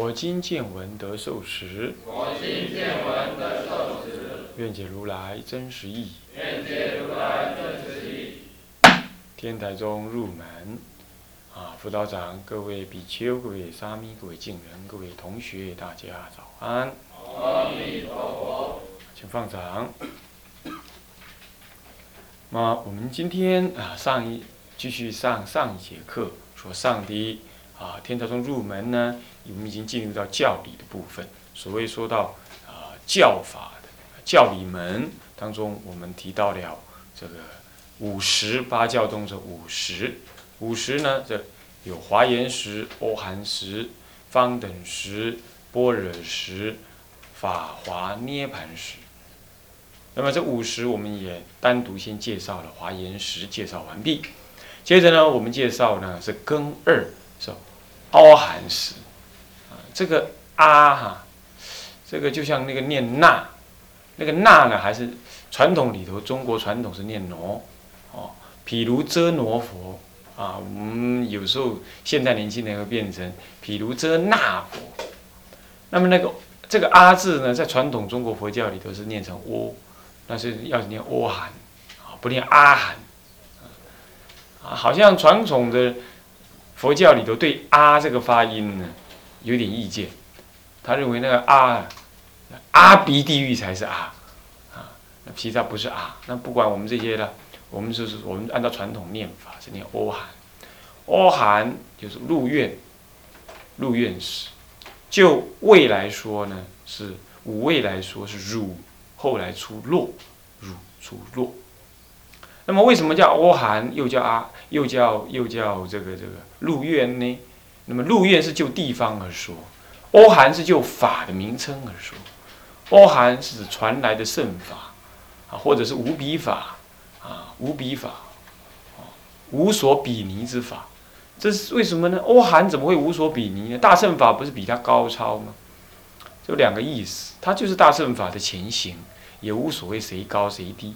我今见闻得受持，我今见闻得受持，愿解如来真实义。愿解如来真实义。天台中入门，啊，辅导长、各位比丘、各位沙弥、各位敬人、各位同学，大家早安，阿弥陀佛。请放掌。那我们今天啊，上一继续上上一节课，说上的啊，天台中入门呢，我们已经进入到教理的部分。所谓说到啊教法的教理门当中，我们提到了这个五十八教中的五十，五十呢，这有华严时、欧含时、方等时、般若时、法华涅盘时。那么这五十，我们也单独先介绍了华严时，介绍完毕。接着呢，我们介绍呢是根二，是凹含时。啊，这个啊哈，这个就像那个念那，那个那呢，还是传统里头中国传统是念挪，哦，譬如遮挪佛啊，我们有时候现代年轻人会变成譬如遮那佛。那么那个这个啊字呢，在传统中国佛教里头是念成喔。那是要念阿含，啊，不念阿含，啊，好像传统的佛教里头对阿这个发音呢有点意见，他认为那个阿，阿鼻地狱才是阿，啊，那其实它不是阿。那不管我们这些呢，我们就是我们按照传统念法是念阿含，阿含就是入院，入院时，就位来说呢是五位来说是入。后来出落，入出落。那么为什么叫阿含，又叫阿，又叫又叫这个这个入院呢？那么入院是就地方而说，阿含是就法的名称而说。阿含是指传来的圣法啊，或者是无比法啊，无比法啊，无所比拟之法。这是为什么呢？欧韩怎么会无所比拟呢？大圣法不是比它高超吗？有两个意思，它就是大乘法的前行，也无所谓谁高谁低。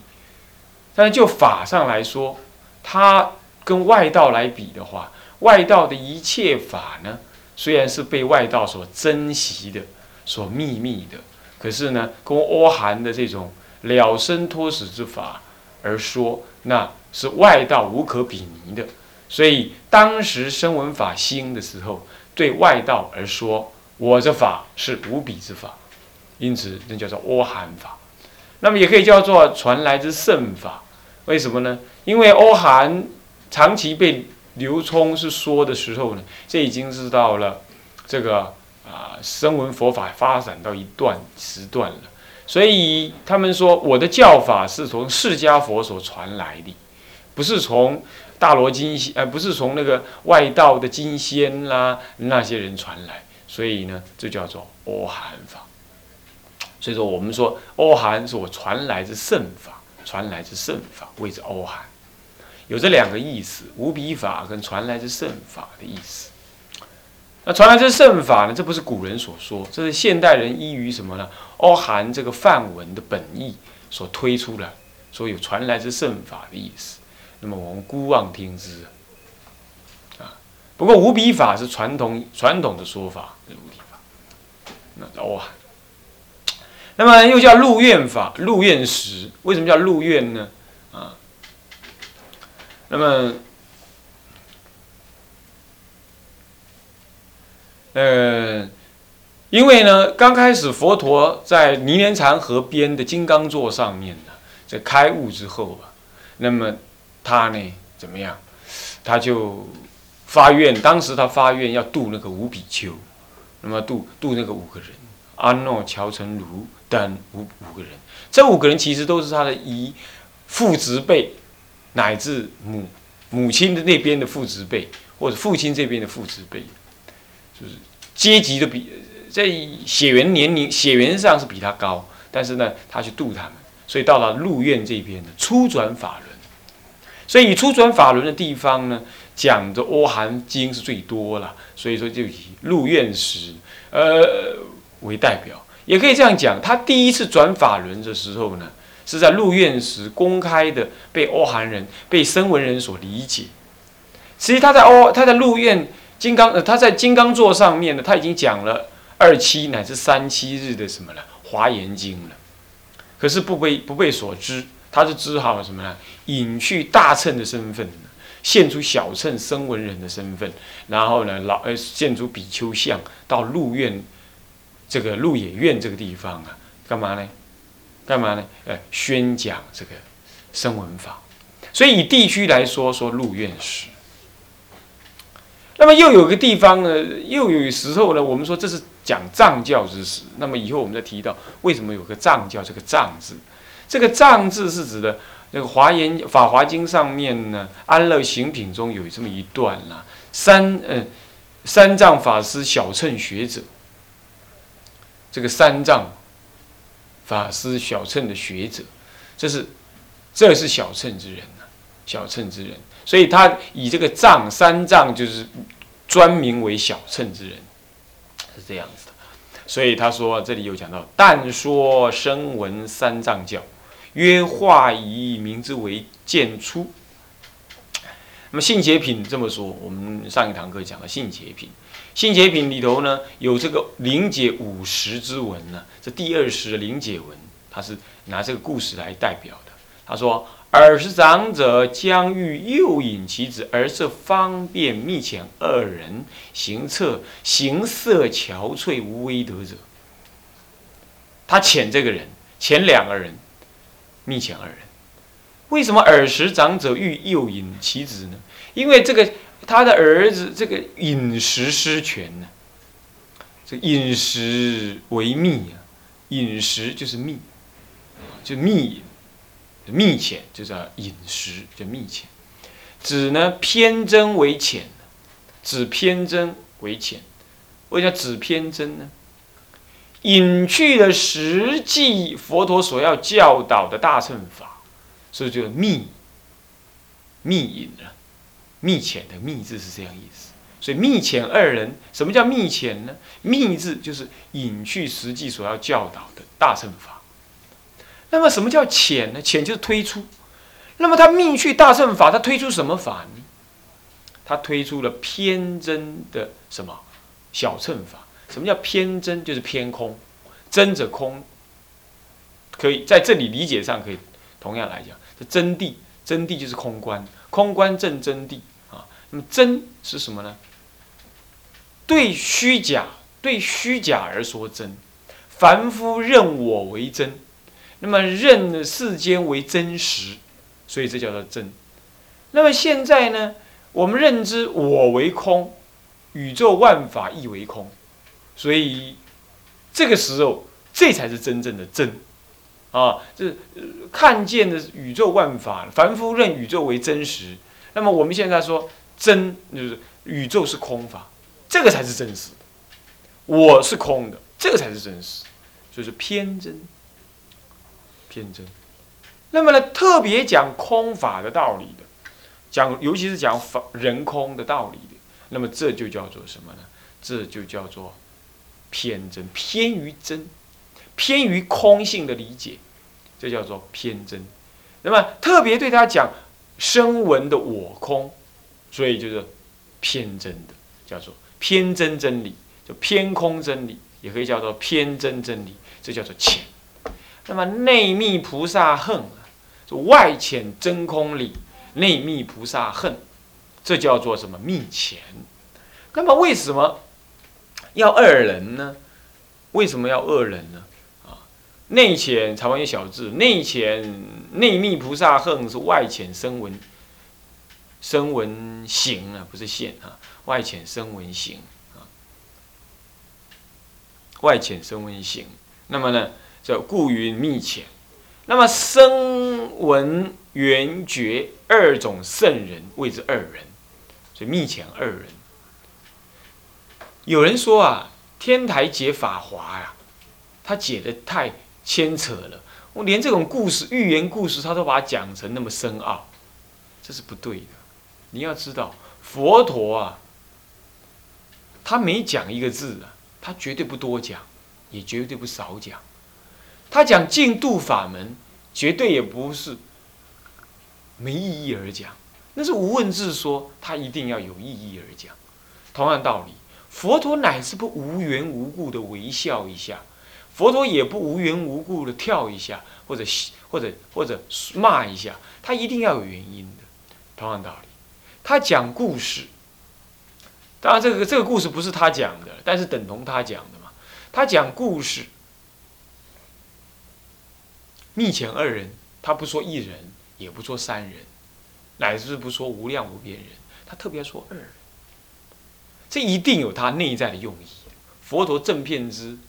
但是就法上来说，它跟外道来比的话，外道的一切法呢，虽然是被外道所珍惜的、所秘密的，可是呢，跟阿含的这种了生脱死之法而说，那是外道无可比拟的。所以当时声闻法兴的时候，对外道而说。我这法是无比之法，因此那叫做阿含法。那么也可以叫做传来之圣法。为什么呢？因为欧韩长期被流通是说的时候呢，这已经是到了这个啊声闻佛法发展到一段时段了。所以他们说我的教法是从释迦佛所传来的，不是从大罗金仙，呃，不是从那个外道的金仙啦那些人传来。所以呢，这叫做欧韩法。所以说，我们说欧韩是我传来之圣法，传来之圣法谓之欧含，有这两个意思：无比法跟传来之圣法的意思。那传来之圣法呢？这不是古人所说，这是现代人依于什么呢？欧含这个梵文的本意所推出来，说有传来之圣法的意思。那么我们姑妄听之啊。不过无比法是传统传统的说法，无比法，那哇，那么又叫入院法，入院时为什么叫入院呢？啊，那么，呃，因为呢，刚开始佛陀在尼连禅河边的金刚座上面呢，在开悟之后啊，那么他呢怎么样？他就。发愿，当时他发愿要度那个五比丘，那么度度那个五个人，阿诺、乔成如等五五个人，这五个人其实都是他的姨父执辈，乃至母母亲的那边的父执辈，或者父亲这边的父执辈，就是阶级都比在血缘年龄、血缘上是比他高，但是呢，他去度他们，所以到了陆院这边呢，初转法轮。所以以初转法轮的地方呢，讲的《阿含经》是最多了，所以说就以陆院时呃为代表，也可以这样讲，他第一次转法轮的时候呢，是在入院时公开的被欧韩人、被声闻人所理解。其实他在欧他在入院金刚呃他在金刚座上面呢，他已经讲了二七乃至三七日的什么了《华严经》了，可是不被不被所知。他是只好什么呢？隐去大乘的身份，现出小乘声闻人的身份，然后呢，老呃现出比丘像到入院，这个鹿野苑这个地方啊，干嘛呢？干嘛呢？呃，宣讲这个声闻法。所以以地区来说，说鹿苑史。那么又有个地方呢，又有时候呢，我们说这是讲藏教之史。那么以后我们再提到为什么有个藏教这个藏字。这个藏字是指的那个华严法华经上面呢，安乐行品中有这么一段啦。三呃，三藏法师小乘学者，这个三藏法师小乘的学者，这是这是小乘之人呐，小乘之人，所以他以这个藏三藏就是专名为小乘之人，是这样子的。所以他说这里有讲到，但说声闻三藏教。曰化以名之为见出。那么性解品这么说，我们上一堂课讲了性解品。新解品里头呢，有这个灵解五十之文呢，这第二十的灵解文，他是拿这个故事来代表的。他说：“尔时长者将欲诱引其子，而是方便密遣二人行策，行色憔悴无威德者。”他遣这个人，遣两个人。密遣二人，为什么尔时长者欲诱引其子呢？因为这个他的儿子这个饮食失权呢，这饮食为密啊，饮食就是密，就密密浅，就叫饮食，就密浅。指呢偏真为浅，指偏真为浅。为什么指偏真呢？隐去了实际佛陀所要教导的大乘法，所以就密密隐了，密遣的密字是这样意思。所以密遣二人，什么叫密遣呢？密字就是隐去实际所要教导的大乘法。那么什么叫遣呢？遣就是推出。那么他密去大乘法，他推出什么法呢？他推出了偏真的什么小乘法？什么叫偏真？就是偏空，真者空，可以在这里理解上可以同样来讲，这真谛，真谛就是空观，空观正真谛。那么真是什么呢？对虚假，对虚假而说真，凡夫认我为真，那么认世间为真实，所以这叫做真。那么现在呢，我们认知我为空，宇宙万法亦为空。所以，这个时候，这才是真正的真，啊，就是看见的宇宙万法，凡夫认宇宙为真实。那么我们现在说真，就是宇宙是空法，这个才是真实。我是空的，这个才是真实，就是偏真，偏真。那么呢，特别讲空法的道理的，讲尤其是讲法人空的道理的，那么这就叫做什么呢？这就叫做。偏真，偏于真，偏于空性的理解，这叫做偏真。那么特别对他讲声闻的我空，所以就是偏真的，叫做偏真真理，就偏空真理，也可以叫做偏真真理，这叫做浅。那么内密菩萨恨就，外浅真空理，内密菩萨恨，这叫做什么密浅？那么为什么？要二人呢？为什么要二人呢？啊，内浅才完一小字，内浅内密菩萨恨是外浅声闻，声闻行啊，不是现啊，外浅声闻行啊，外浅声闻行。那么呢，叫故云密浅。那么声闻缘觉二种圣人谓之二人，所以密浅二人。有人说啊，天台解法华呀，他解的太牵扯了，我连这种故事、寓言故事，他都把它讲成那么深奥，这是不对的。你要知道，佛陀啊，他每讲一个字啊，他绝对不多讲，也绝对不少讲。他讲净度法门，绝对也不是没意义而讲，那是无问自说，他一定要有意义而讲。同样道理，佛陀乃是不无缘无故的微笑一下，佛陀也不无缘无故的跳一下，或者或者或者骂一下，他一定要有原因的。同样道理，他讲故事，当然这个这个故事不是他讲的，但是等同他讲的嘛。他讲故事，密前二人，他不说一人，也不说三人，乃至不说无量无边人，他特别说二人。这一定有他内在的用意。佛陀正片之，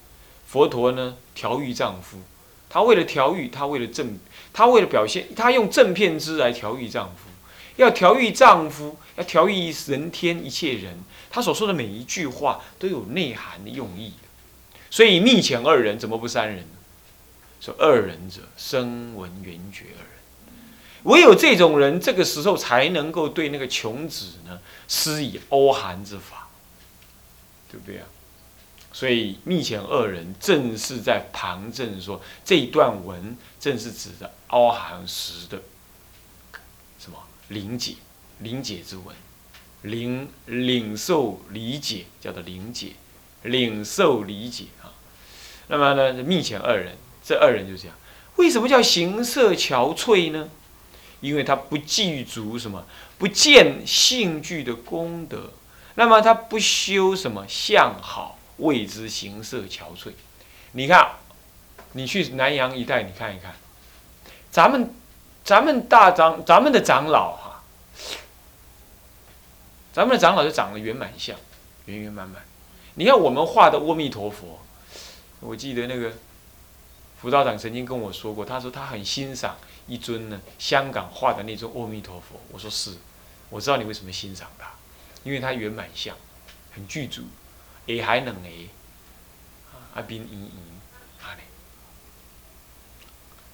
佛陀呢调御丈夫，他为了调御，他为了正，他为了表现，他用正片之来调御丈夫，要调御丈夫，要调御人天一切人，他所说的每一句话都有内涵的用意所以密前二人怎么不三人呢？说二人者，声闻缘觉二人。唯有这种人，这个时候才能够对那个穷子呢施以欧寒之法。对不对啊？所以密前二人正是在旁证说这一段文，正是指的凹含时的灵解、灵解之文，领领受理解，叫做灵解，领受理解啊。那么呢，密前二人，这二人就是这样。为什么叫形色憔悴呢？因为他不具足什么，不见性具的功德。那么他不修什么相好，谓之形色憔悴。你看，你去南阳一带，你看一看，咱们咱们大长咱们的长老哈，咱们的长老就长得圆满相，圆圆满满。你看我们画的阿弥陀佛，我记得那个辅导长曾经跟我说过，他说他很欣赏一尊呢香港画的那尊阿弥陀佛。我说是，我知道你为什么欣赏他。因为它圆满相，很具足，也还能诶，啊，边圆圆，啊嘞。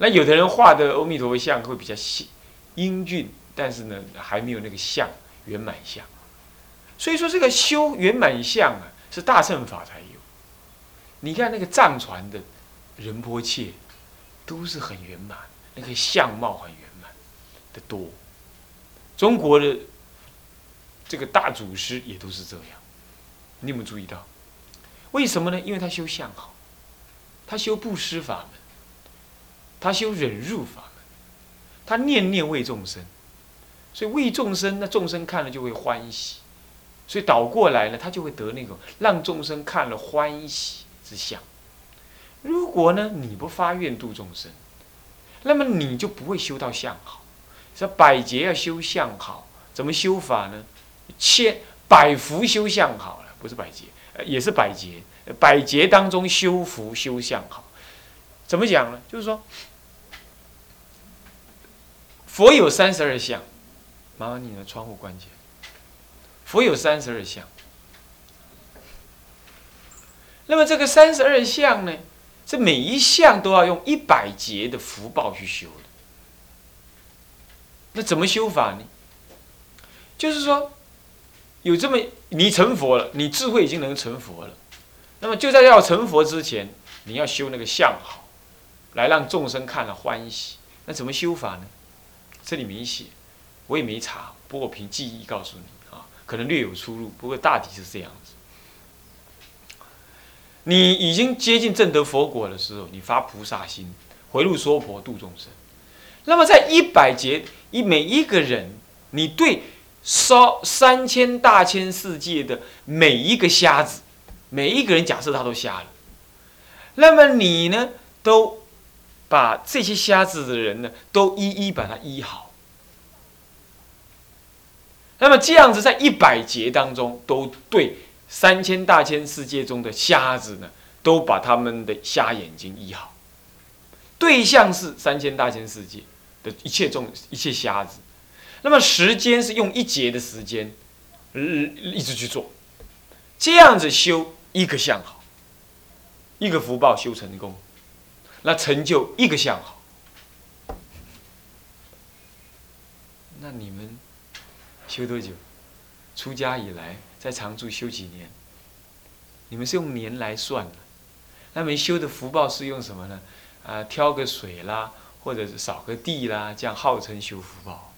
那有的人画的阿弥陀佛像会比较细英俊，但是呢，还没有那个像圆满像。所以说，这个修圆满像啊，是大乘法才有。你看那个藏传的仁波切，都是很圆满，那个相貌很圆满的多。中国的。这个大祖师也都是这样，你有没有注意到？为什么呢？因为他修相好，他修布施法门，他修忍辱法门，他念念为众生，所以为众生，那众生看了就会欢喜，所以倒过来呢，他就会得那种让众生看了欢喜之相。如果呢你不发愿度众生，那么你就不会修到相好。说百劫要修相好，怎么修法呢？千百福修相好了，不是百劫，也是百劫。百劫当中修福修相好，怎么讲呢？就是说，佛有三十二相，麻烦你的窗户关起来。佛有三十二相，那么这个三十二相呢，这每一项都要用一百劫的福报去修的。那怎么修法呢？就是说。有这么你成佛了，你智慧已经能成佛了，那么就在要成佛之前，你要修那个相好，来让众生看了欢喜。那怎么修法呢？这里没写，我也没查，不过凭记忆告诉你啊，可能略有出入，不过大体是这样子。你已经接近正得佛果的时候，你发菩萨心，回路娑婆度众生。那么在一百劫一每一个人，你对。烧三千大千世界的每一个瞎子，每一个人假设他都瞎了，那么你呢，都把这些瞎子的人呢，都一一把他医好。那么这样子，在一百劫当中，都对三千大千世界中的瞎子呢，都把他们的瞎眼睛医好。对象是三千大千世界的一切众一切瞎子。那么时间是用一节的时间，日一直去做，这样子修一个相好，一个福报修成功，那成就一个相好。那你们修多久？出家以来，在常住修几年？你们是用年来算的，那么修的福报是用什么呢？啊，挑个水啦，或者是扫个地啦，这样号称修福报。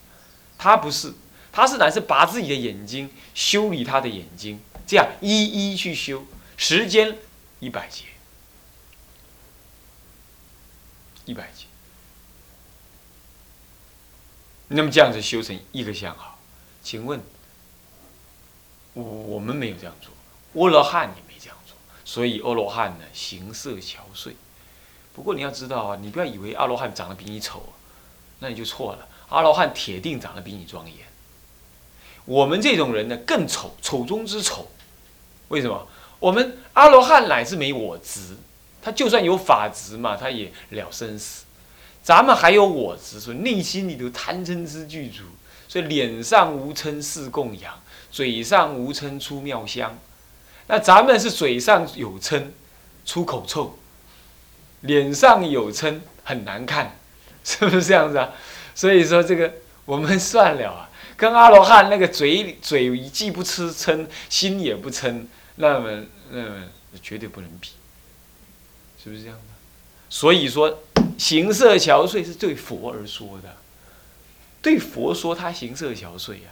他不是，他是乃是把自己的眼睛修理他的眼睛，这样一一去修，时间一百节，一百斤。那么这样子修成一个相好，请问，我我们没有这样做，阿罗汉也没这样做，所以阿罗汉呢，形色憔悴。不过你要知道啊，你不要以为阿罗汉长得比你丑，那你就错了。阿罗汉铁定长得比你庄严。我们这种人呢，更丑，丑中之丑。为什么？我们阿罗汉乃是没我执，他就算有法执嘛，他也了生死。咱们还有我执，所以内心里头贪嗔痴具足，所以脸上无嗔是供养，嘴上无嗔出妙香。那咱们是嘴上有嗔，出口臭，脸上有嗔，很难看，是不是这样子啊？所以说这个我们算了啊，跟阿罗汉那个嘴嘴既不吃嗔，心也不嗔，那么那么绝对不能比，是不是这样的？所以说。形色憔悴是对佛而说的，对佛说他形色憔悴呀。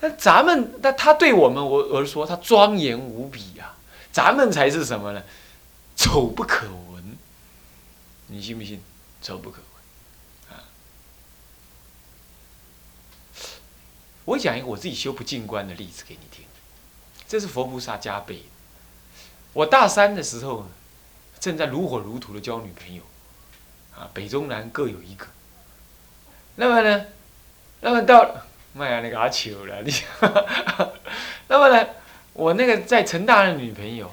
那咱们那他对我们我而说他庄严无比呀。咱们才是什么呢？丑不可闻。你信不信？丑不可闻啊！我讲一个我自己修不进观的例子给你听。这是佛菩萨加倍。我大三的时候，正在如火如荼的交女朋友。啊，北中南各有一个。那么呢，那么到，妈呀，你给他求了你。那么呢，我那个在成大的女朋友，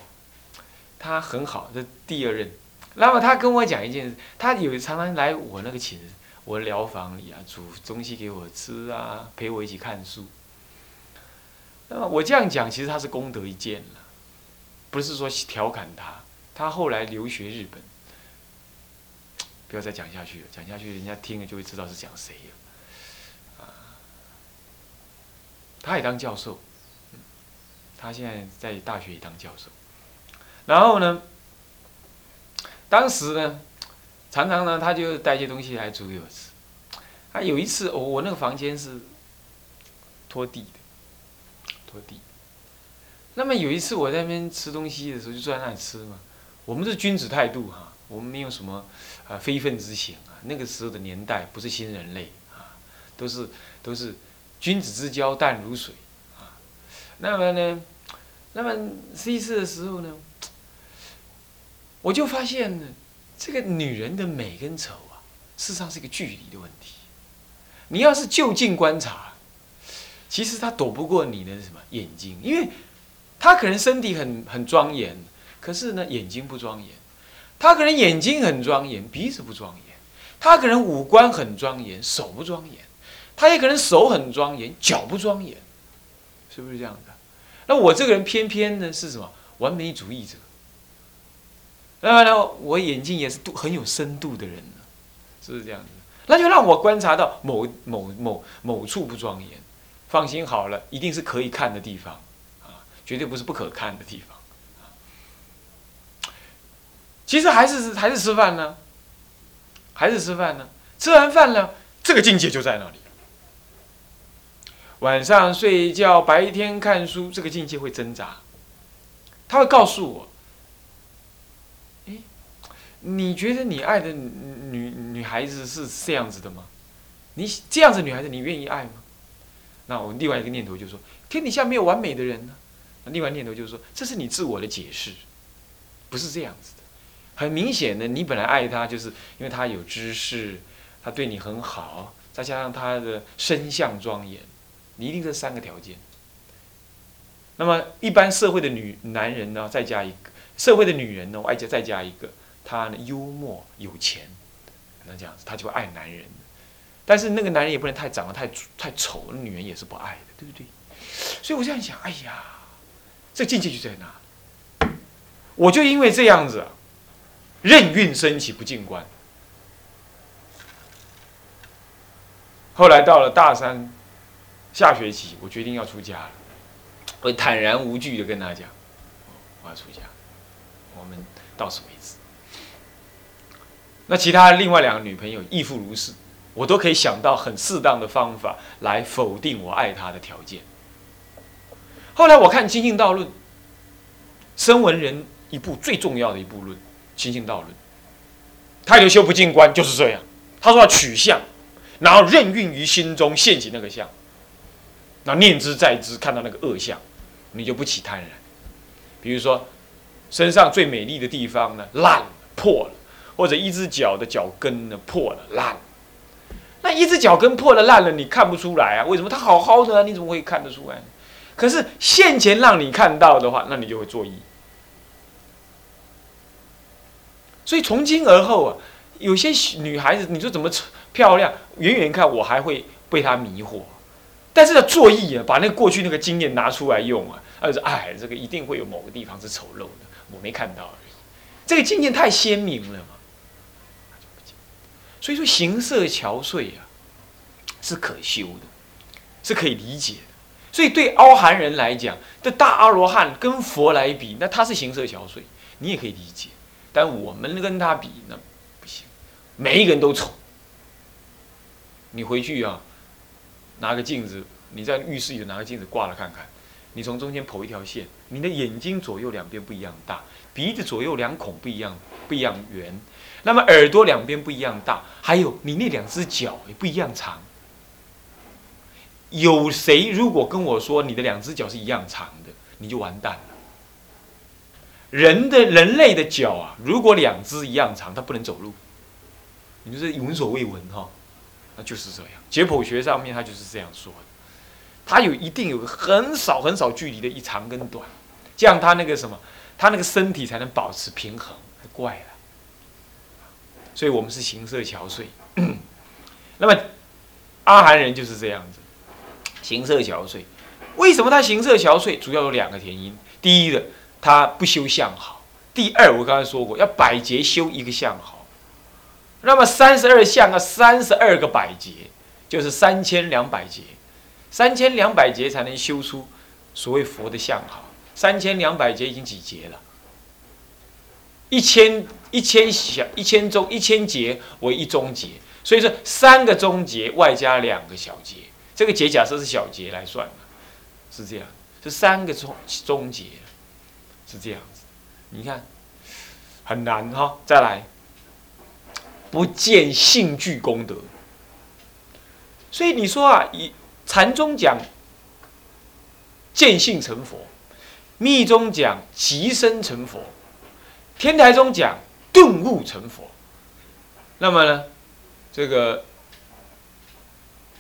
她很好，这第二任。那么她跟我讲一件事，她有常常来我那个寝室，我疗房里啊，煮东西给我吃啊，陪我一起看书。那么我这样讲，其实她是功德一件了，不是说调侃她。他后来留学日本。不要再讲下去了，讲下去人家听了就会知道是讲谁了。啊，他也当教授，他现在在大学里当教授。然后呢，当时呢，常常呢，他就带些东西来煮给我吃。他有一次，我我那个房间是拖地的，拖地。那么有一次我在那边吃东西的时候，就坐在那里吃嘛。我们是君子态度哈。我们没有什么啊非分之想啊，那个时候的年代不是新人类啊，都是都是君子之交淡如水啊。那么呢，那么这一次的时候呢，我就发现呢，这个女人的美跟丑啊，事实上是一个距离的问题。你要是就近观察，其实她躲不过你的什么眼睛，因为她可能身体很很庄严，可是呢眼睛不庄严。他可能眼睛很庄严，鼻子不庄严；他可能五官很庄严，手不庄严；他也可能手很庄严，脚不庄严，是不是这样的？那我这个人偏偏呢是什么？完美主义者。那么呢，我眼睛也是度很有深度的人呢，是不是这样子？那就让我观察到某某某某处不庄严，放心好了，一定是可以看的地方啊，绝对不是不可看的地方。其实还是还是吃饭呢，还是吃饭呢。吃完饭呢，这个境界就在那里。晚上睡觉，白天看书，这个境界会挣扎。他会告诉我：“哎，你觉得你爱的女女孩子是这样子的吗？你这样子女孩子，你愿意爱吗？”那我另外一个念头就是说：“天底下没有完美的人呢。”另外念头就是说：“这是你自我的解释，不是这样子的。”很明显的，你本来爱他，就是因为他有知识，他对你很好，再加上他的身相庄严，你一定这三个条件。那么一般社会的女男人呢，再加一个社会的女人呢，我爱加再加一个，他呢幽默有钱，那这样子，他就会爱男人。但是那个男人也不能太长得太太丑，那女人也是不爱的，对不对？所以我这样想，哎呀，这境界就在那。我就因为这样子，任运升起不进关。后来到了大三下学期，我决定要出家了。我坦然无惧的跟他讲：“我要出家，我们到此为止。”那其他另外两个女朋友亦复如是，我都可以想到很适当的方法来否定我爱她的条件。后来我看《清净道论》，声闻人一部最重要的一部论《清净道论》，他有修不进观就是这样。他说要取相，然后任运于心中现起那个相，那念之在之，看到那个恶相，你就不起贪然。比如说身上最美丽的地方呢，烂破了。或者一只脚的脚跟呢破了烂，那一只脚跟破了烂了，你看不出来啊？为什么它好好的啊？你怎么会看得出来？可是现前让你看到的话，那你就会作意。所以从今而后啊，有些女孩子，你说怎么漂亮？远远看我还会被她迷惑，但是要作意啊，把那过去那个经验拿出来用啊，而是哎，这个一定会有某个地方是丑陋的，我没看到而已。这个经验太鲜明了嘛。所以说，形色憔悴啊，是可修的，是可以理解的。所以对凹含人来讲，这大阿罗汉跟佛来比，那他是形色憔悴，你也可以理解。但我们跟他比，那不行。每一个人都丑。你回去啊，拿个镜子，你在浴室里拿个镜子挂了看看，你从中间剖一条线，你的眼睛左右两边不一样大，鼻子左右两孔不一样，不一样圆。那么耳朵两边不一样大，还有你那两只脚也不一样长。有谁如果跟我说你的两只脚是一样长的，你就完蛋了。人的人类的脚啊，如果两只一样长，它不能走路。你就是闻所未闻哈，那就是这样。解剖学上面他就是这样说的，它有一定有个很少很少距离的一长跟短，这样它那个什么，它那个身体才能保持平衡。怪了。所以我们是形色憔悴，那么阿含人就是这样子，形色憔悴。为什么他形色憔悴？主要有两个原因。第一的，他不修相好；第二，我刚才说过，要百劫修一个相好。那么三十二相啊，三十二个百劫，就是三千两百劫，三千两百劫才能修出所谓佛的相好。三千两百劫已经几劫了？一千一千小一千中一千劫为一中劫，所以说三个中劫外加两个小劫，这个劫假设是小劫来算的，是这样，是三个中中节，是这样子。你看很难哈，再来不见性具功德，所以你说啊，以禅宗讲见性成佛，密宗讲即身成佛。天台宗讲顿悟成佛，那么呢，这个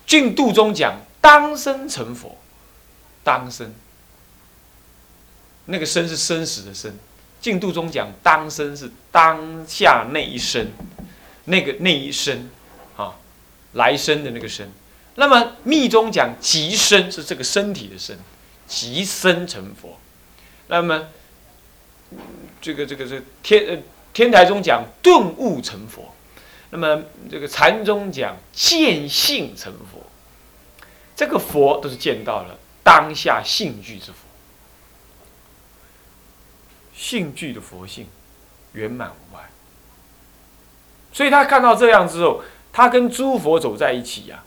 净度中讲当生成佛，当生，那个生是生死的生，净度中讲当生是当下那一生，那个那一生，啊，来生的那个生，那么密宗讲即生是这个身体的生，即生成佛，那么。这个这个这个天呃天台中讲顿悟成佛，那么这个禅宗讲见性成佛，这个佛都是见到了当下性具之佛，性具的佛性圆满无碍，所以他看到这样之后，他跟诸佛走在一起呀，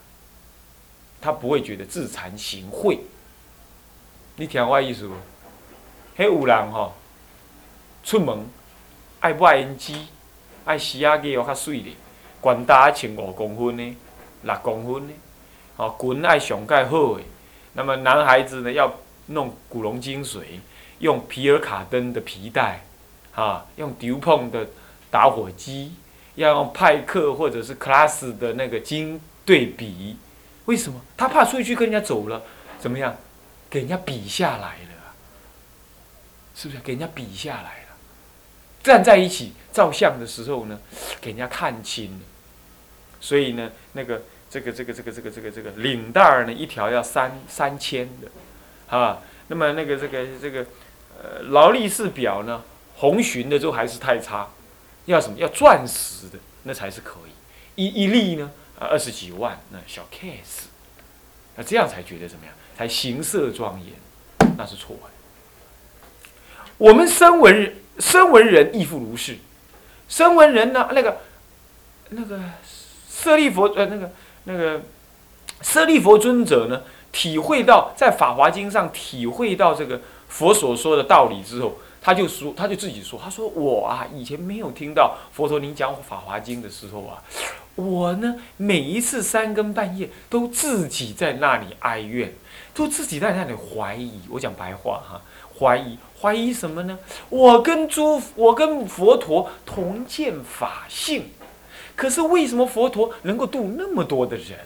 他不会觉得自惭形秽。你听我意思不？迄有人吼。出门爱买胭脂，爱洗啊个哦较水咧，管大穿五公分的，六公分的，哦，裙爱上盖好的。那么男孩子呢，要弄古龙精水，用皮尔卡登的皮带，啊，用迪欧碰的打火机，要用派克或者是 class 的那个金对比。为什么？他怕出去跟人家走了，怎么样？给人家比下来了，是不是？给人家比下来了。站在一起照相的时候呢，给人家看清了，所以呢，那个这个这个这个这个这个这个领带儿呢，一条要三三千的，啊，那么那个这个这个呃，劳力士表呢，红巡的都还是太差，要什么？要钻石的，那才是可以。一一粒呢，二十几万，那小 case，那这样才觉得怎么样？才形色庄严，那是错的。我们声闻人，声闻人亦复如是。声闻人呢，那个那个舍利佛，呃，那个那个舍利佛尊者呢，体会到在《法华经》上体会到这个佛所说的道理之后，他就说，他就自己说，他说我啊，以前没有听到佛陀您讲《法华经》的时候啊，我呢每一次三更半夜都自己在那里哀怨，都自己在那里怀疑。我讲白话哈，怀疑。怀疑什么呢？我跟诸我跟佛陀同见法性，可是为什么佛陀能够度那么多的人，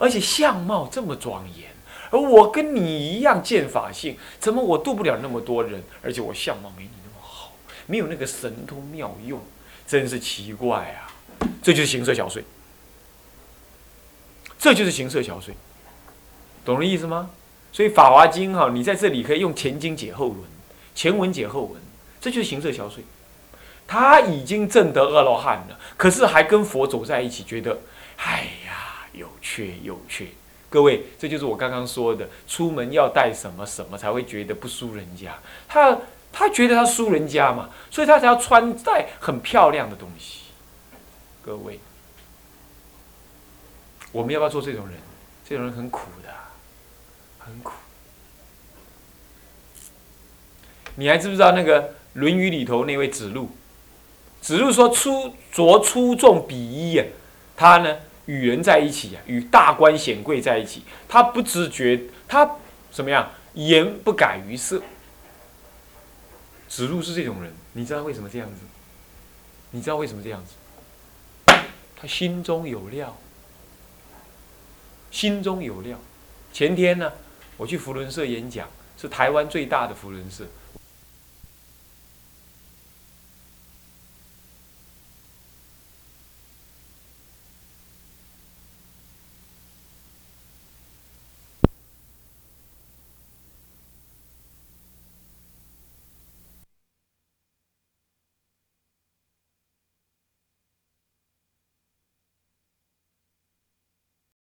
而且相貌这么庄严，而我跟你一样见法性，怎么我渡不了那么多人？而且我相貌没你那么好，没有那个神通妙用，真是奇怪啊！这就是形色小碎，这就是形色小碎，懂了意思吗？所以《法华经》哈，你在这里可以用前经解后文，前文解后文，这就是形色小碎。他已经证得二罗汉了，可是还跟佛走在一起，觉得哎呀有缺有缺。各位，这就是我刚刚说的，出门要带什么什么才会觉得不输人家。他他觉得他输人家嘛，所以他才要穿戴很漂亮的东西。各位，我们要不要做这种人？这种人很苦的。很苦，你还知不知道那个《论语》里头那位子路？子路说：“出着出众比衣，他呢与人在一起啊，与大官显贵在一起，他不自觉，他怎么样？言不改于色。子路是这种人，你知道为什么这样子？你知道为什么这样子？他心中有料，心中有料。前天呢？”我去福伦社演讲，是台湾最大的福伦社。